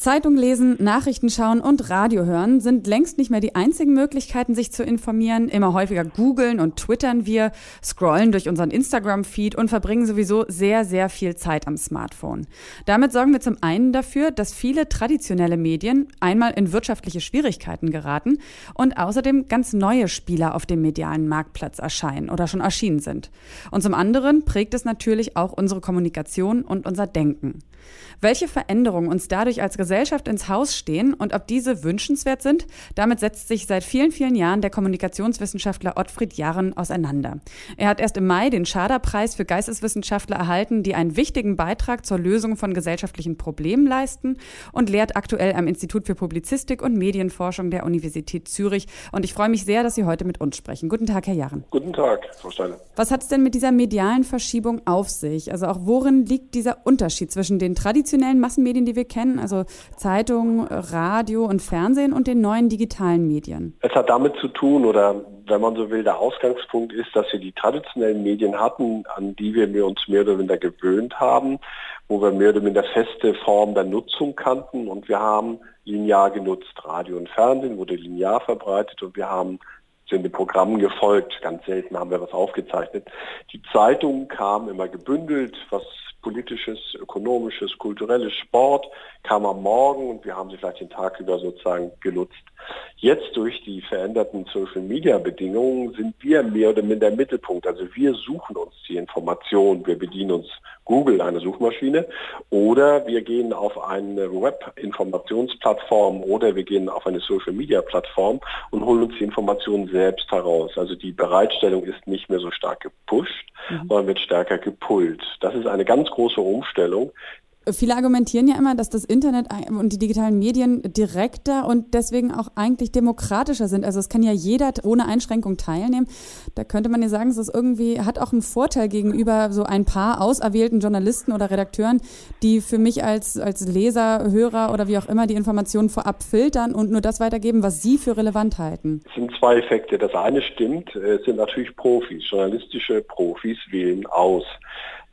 Zeitung lesen, Nachrichten schauen und Radio hören sind längst nicht mehr die einzigen Möglichkeiten, sich zu informieren. Immer häufiger googeln und twittern wir, scrollen durch unseren Instagram-Feed und verbringen sowieso sehr, sehr viel Zeit am Smartphone. Damit sorgen wir zum einen dafür, dass viele traditionelle Medien einmal in wirtschaftliche Schwierigkeiten geraten und außerdem ganz neue Spieler auf dem medialen Marktplatz erscheinen oder schon erschienen sind. Und zum anderen prägt es natürlich auch unsere Kommunikation und unser Denken. Welche Veränderungen uns dadurch als Gesellschaft ins Haus stehen und ob diese wünschenswert sind, damit setzt sich seit vielen, vielen Jahren der Kommunikationswissenschaftler Ottfried Jahren auseinander. Er hat erst im Mai den Schader-Preis für Geisteswissenschaftler erhalten, die einen wichtigen Beitrag zur Lösung von gesellschaftlichen Problemen leisten und lehrt aktuell am Institut für Publizistik und Medienforschung der Universität Zürich. Und ich freue mich sehr, dass Sie heute mit uns sprechen. Guten Tag, Herr Jahren. Guten Tag, Frau Steiner. Was hat es denn mit dieser medialen Verschiebung auf sich? Also auch worin liegt dieser Unterschied zwischen den traditionellen Massenmedien, die wir kennen, also Zeitung, Radio und Fernsehen und den neuen digitalen Medien? Es hat damit zu tun, oder wenn man so will, der Ausgangspunkt ist, dass wir die traditionellen Medien hatten, an die wir uns mehr oder minder gewöhnt haben, wo wir mehr oder minder feste Form der Nutzung kannten und wir haben linear genutzt. Radio und Fernsehen wurde linear verbreitet und wir haben sind den Programmen gefolgt. Ganz selten haben wir was aufgezeichnet. Die Zeitungen kamen immer gebündelt, was politisches, ökonomisches, kulturelles, Sport kam am Morgen und wir haben sie vielleicht den Tag über sozusagen genutzt. Jetzt durch die veränderten Social-Media-Bedingungen sind wir mehr oder minder im Mittelpunkt. Also wir suchen uns die Information, wir bedienen uns Google, eine Suchmaschine, oder wir gehen auf eine Web-Informationsplattform oder wir gehen auf eine Social-Media-Plattform und holen uns die Informationen selbst heraus. Also die Bereitstellung ist nicht mehr so stark gepusht, mhm. sondern wird stärker gepullt. Das ist eine ganz große Umstellung, Viele argumentieren ja immer, dass das Internet und die digitalen Medien direkter und deswegen auch eigentlich demokratischer sind. Also es kann ja jeder ohne Einschränkung teilnehmen. Da könnte man ja sagen, es ist irgendwie, hat auch einen Vorteil gegenüber so ein paar auserwählten Journalisten oder Redakteuren, die für mich als, als Leser, Hörer oder wie auch immer die Informationen vorab filtern und nur das weitergeben, was sie für relevant halten. Es sind zwei Effekte. Das eine stimmt, es sind natürlich Profis. Journalistische Profis wählen aus.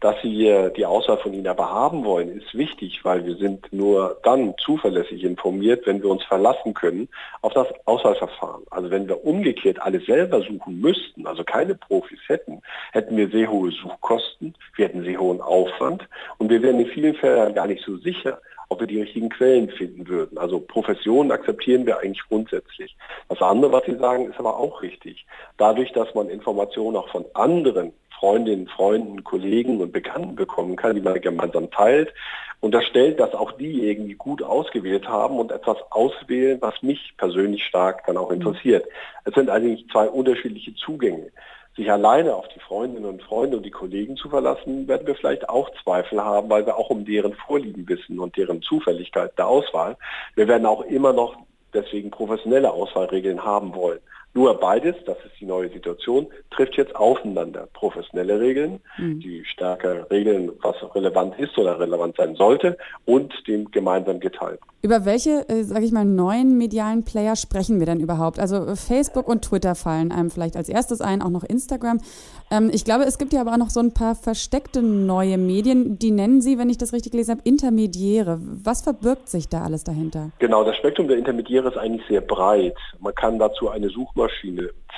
Dass Sie die Auswahl von Ihnen aber haben wollen, ist wichtig, weil wir sind nur dann zuverlässig informiert, wenn wir uns verlassen können auf das Auswahlverfahren. Also wenn wir umgekehrt alles selber suchen müssten, also keine Profis hätten, hätten wir sehr hohe Suchkosten, wir hätten sehr hohen Aufwand und wir wären in vielen Fällen gar nicht so sicher, ob wir die richtigen Quellen finden würden. Also Professionen akzeptieren wir eigentlich grundsätzlich. Das andere, was Sie sagen, ist aber auch richtig. Dadurch, dass man Informationen auch von anderen Freundinnen, Freunden, Kollegen und Bekannten bekommen kann, die man gemeinsam teilt, unterstellt, dass auch die irgendwie gut ausgewählt haben und etwas auswählen, was mich persönlich stark dann auch interessiert. Es sind eigentlich zwei unterschiedliche Zugänge. Sich alleine auf die Freundinnen und Freunde und die Kollegen zu verlassen, werden wir vielleicht auch Zweifel haben, weil wir auch um deren Vorlieben wissen und deren Zufälligkeit der Auswahl. Wir werden auch immer noch deswegen professionelle Auswahlregeln haben wollen. Nur beides, das ist die neue Situation, trifft jetzt aufeinander. Professionelle Regeln, mhm. die stärker regeln, was relevant ist oder relevant sein sollte, und dem gemeinsam geteilt. Über welche, äh, sage ich mal, neuen medialen Player sprechen wir denn überhaupt? Also äh, Facebook und Twitter fallen einem vielleicht als erstes ein, auch noch Instagram. Ähm, ich glaube, es gibt ja aber auch noch so ein paar versteckte neue Medien, die nennen Sie, wenn ich das richtig gelesen habe, Intermediäre. Was verbirgt sich da alles dahinter? Genau, das Spektrum der Intermediäre ist eigentlich sehr breit. Man kann dazu eine Suchmaschine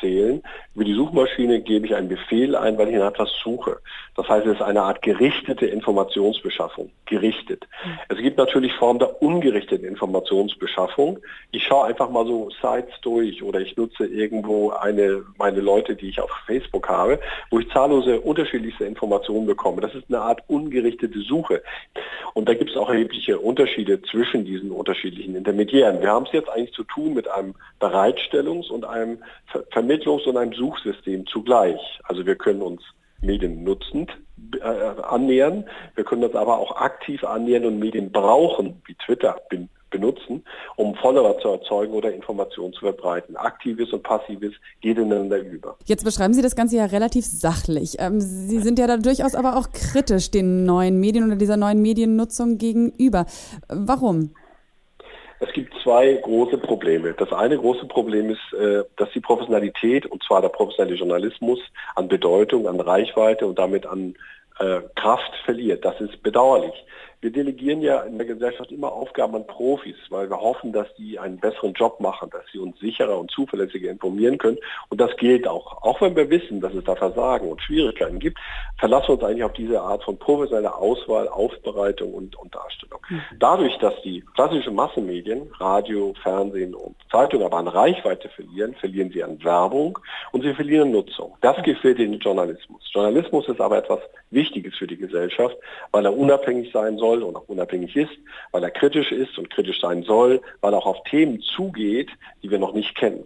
zählen. Über die Suchmaschine gebe ich einen Befehl ein, weil ich nach etwas suche. Das heißt, es ist eine Art gerichtete Informationsbeschaffung. Gerichtet. Mhm. Es gibt natürlich Formen der ungerichteten Informationsbeschaffung. Ich schaue einfach mal so Sites durch oder ich nutze irgendwo eine, meine Leute, die ich auf Facebook habe, wo ich zahllose unterschiedlichste Informationen bekomme. Das ist eine Art ungerichtete Suche. Und da gibt es auch erhebliche Unterschiede zwischen diesen unterschiedlichen Intermediären. Wir haben es jetzt eigentlich zu tun mit einem Bereitstellungs- und einem Ver Vermittlungs- und einem Suchsystem zugleich. Also wir können uns Medien nutzend äh, annähern, wir können uns aber auch aktiv annähern und Medien brauchen, wie Twitter bin, benutzen, um Follower zu erzeugen oder Informationen zu verbreiten. Aktives und Passives geht ineinander über. Jetzt beschreiben Sie das Ganze ja relativ sachlich. Ähm, Sie sind ja da durchaus aber auch kritisch den neuen Medien oder dieser neuen Mediennutzung gegenüber. Warum? Es gibt zwei große Probleme. Das eine große Problem ist, äh, dass die Professionalität, und zwar der professionelle Journalismus, an Bedeutung, an Reichweite und damit an äh, Kraft verliert. Das ist bedauerlich. Wir delegieren ja in der Gesellschaft immer Aufgaben an Profis, weil wir hoffen, dass die einen besseren Job machen, dass sie uns sicherer und zuverlässiger informieren können. Und das gilt auch. Auch wenn wir wissen, dass es da Versagen und Schwierigkeiten gibt, verlassen wir uns eigentlich auf diese Art von professioneller Auswahl, Aufbereitung und, und Darstellung. Mhm. Dadurch, dass die klassischen Massenmedien, Radio, Fernsehen und Zeitung aber an Reichweite verlieren, verlieren sie an Werbung und sie verlieren Nutzung. Das gefällt den Journalismus. Journalismus ist aber etwas Wichtiges für die Gesellschaft, weil er unabhängig sein soll soll und auch unabhängig ist, weil er kritisch ist und kritisch sein soll, weil er auch auf Themen zugeht, die wir noch nicht kennen.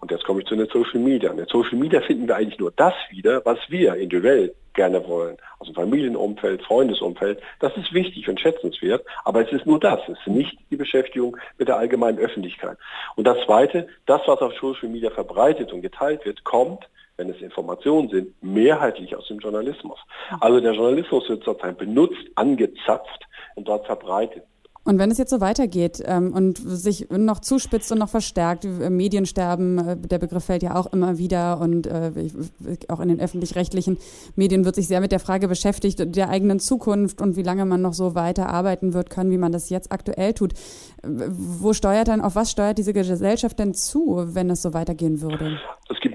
Und jetzt komme ich zu den Social Media. In den Social Media finden wir eigentlich nur das wieder, was wir individuell gerne wollen. Aus dem Familienumfeld, Freundesumfeld. Das ist wichtig und schätzenswert, aber es ist nur das. Es ist nicht die Beschäftigung mit der allgemeinen Öffentlichkeit. Und das Zweite, das, was auf Social Media verbreitet und geteilt wird, kommt wenn es Informationen sind, mehrheitlich aus dem Journalismus. Also der Journalismus wird sozusagen benutzt, angezapft und dort verbreitet. Und wenn es jetzt so weitergeht ähm, und sich noch zuspitzt und noch verstärkt, äh, Mediensterben, äh, der Begriff fällt ja auch immer wieder und äh, auch in den öffentlich-rechtlichen Medien wird sich sehr mit der Frage beschäftigt, der eigenen Zukunft und wie lange man noch so weiter arbeiten wird können, wie man das jetzt aktuell tut. Wo steuert dann, auf was steuert diese Gesellschaft denn zu, wenn es so weitergehen würde?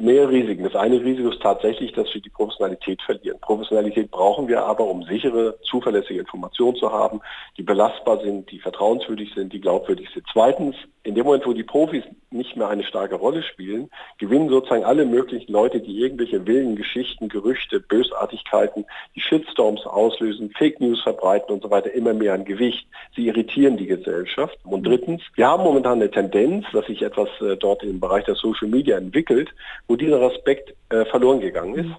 Mehrere Risiken. Das eine Risiko ist tatsächlich, dass wir die Professionalität verlieren. Professionalität brauchen wir aber, um sichere, zuverlässige Informationen zu haben, die belastbar sind, die vertrauenswürdig sind, die glaubwürdig sind. Zweitens, in dem Moment, wo die Profis nicht mehr eine starke Rolle spielen, gewinnen sozusagen alle möglichen Leute, die irgendwelche wilden Geschichten, Gerüchte, Bösartigkeiten, die Shitstorms auslösen, Fake News verbreiten und so weiter, immer mehr an Gewicht. Sie irritieren die Gesellschaft. Und drittens, wir haben momentan eine Tendenz, dass sich etwas äh, dort im Bereich der Social Media entwickelt, wo dieser Respekt äh, verloren gegangen ist.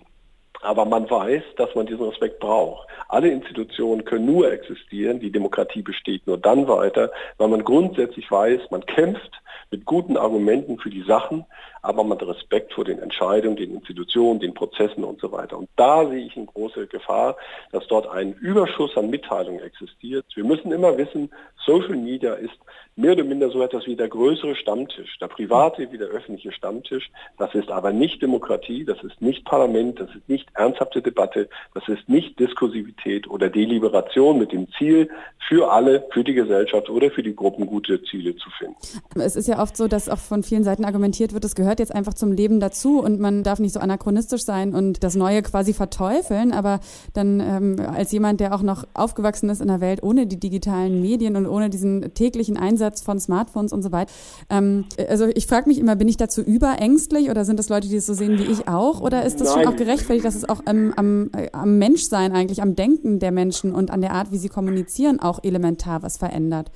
Aber man weiß, dass man diesen Respekt braucht. Alle Institutionen können nur existieren, die Demokratie besteht nur dann weiter, weil man grundsätzlich weiß, man kämpft mit guten Argumenten für die Sachen, aber hat Respekt vor den Entscheidungen, den Institutionen, den Prozessen und so weiter. Und da sehe ich eine große Gefahr, dass dort ein Überschuss an Mitteilungen existiert. Wir müssen immer wissen, Social Media ist mehr oder minder so etwas wie der größere Stammtisch, der private wie der öffentliche Stammtisch. Das ist aber nicht Demokratie, das ist nicht Parlament, das ist nicht ernsthafte Debatte, das ist nicht Diskursivität oder Deliberation mit dem Ziel, für alle, für die Gesellschaft oder für die Gruppen gute Ziele zu finden. Es ist ja oft so, dass auch von vielen Seiten argumentiert wird, es gehört jetzt einfach zum Leben dazu und man darf nicht so anachronistisch sein und das Neue quasi verteufeln. Aber dann ähm, als jemand, der auch noch aufgewachsen ist in einer Welt ohne die digitalen Medien und ohne diesen täglichen Einsatz von Smartphones und so weiter, ähm, also ich frage mich immer, bin ich dazu überängstlich oder sind das Leute, die es so sehen wie ich auch? Oder ist das Nein. schon auch gerechtfertigt, dass es auch ähm, am, am Menschsein eigentlich, am Denken der Menschen und an der Art, wie sie kommunizieren, auch elementar was verändert?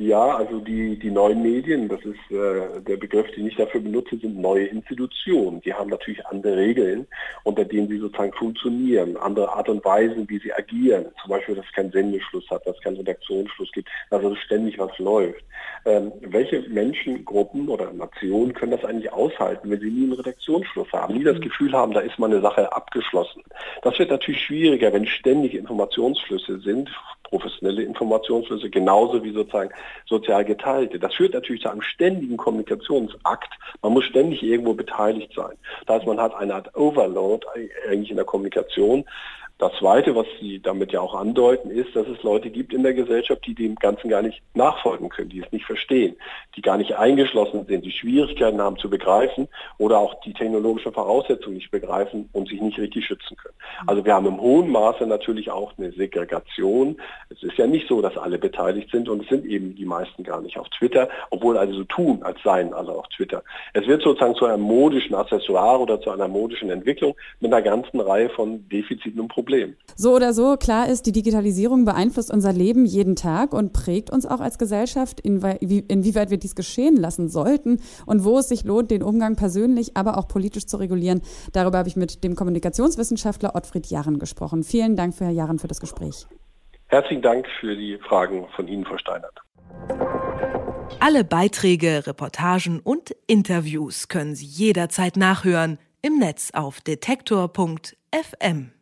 Ja, also die, die neuen Medien, das ist äh, der Begriff, den ich dafür benutze, sind neue Institutionen. Die haben natürlich andere Regeln, unter denen sie sozusagen funktionieren, andere Art und Weise, wie sie agieren. Zum Beispiel, dass es keinen Sendeschluss hat, dass es keinen Redaktionsschluss gibt, dass also ständig was läuft. Ähm, welche Menschengruppen oder Nationen können das eigentlich aushalten, wenn sie nie einen Redaktionsschluss haben, nie das Gefühl haben, da ist mal eine Sache abgeschlossen? Das wird natürlich schwieriger, wenn ständig Informationsflüsse sind, professionelle Informationsflüsse, genauso wie sozusagen sozial geteilte. Das führt natürlich zu einem ständigen Kommunikationsakt. Man muss ständig irgendwo beteiligt sein. Das heißt, man hat eine Art Overload eigentlich in der Kommunikation, das Zweite, was Sie damit ja auch andeuten, ist, dass es Leute gibt in der Gesellschaft, die dem Ganzen gar nicht nachfolgen können, die es nicht verstehen, die gar nicht eingeschlossen sind, die Schwierigkeiten haben zu begreifen oder auch die technologischen Voraussetzungen nicht begreifen und sich nicht richtig schützen können. Also wir haben im hohen Maße natürlich auch eine Segregation. Es ist ja nicht so, dass alle beteiligt sind und es sind eben die meisten gar nicht auf Twitter, obwohl alle so tun, als seien alle auf Twitter. Es wird sozusagen zu einem modischen Accessoire oder zu einer modischen Entwicklung mit einer ganzen Reihe von Defiziten und Problemen. Problem. So oder so, klar ist, die Digitalisierung beeinflusst unser Leben jeden Tag und prägt uns auch als Gesellschaft, inwieweit wir dies geschehen lassen sollten und wo es sich lohnt, den Umgang persönlich, aber auch politisch zu regulieren. Darüber habe ich mit dem Kommunikationswissenschaftler Ottfried Jahren gesprochen. Vielen Dank, für Herr Jahren, für das Gespräch. Herzlichen Dank für die Fragen von Ihnen, Frau Steinert. Alle Beiträge, Reportagen und Interviews können Sie jederzeit nachhören im Netz auf detektor.fm.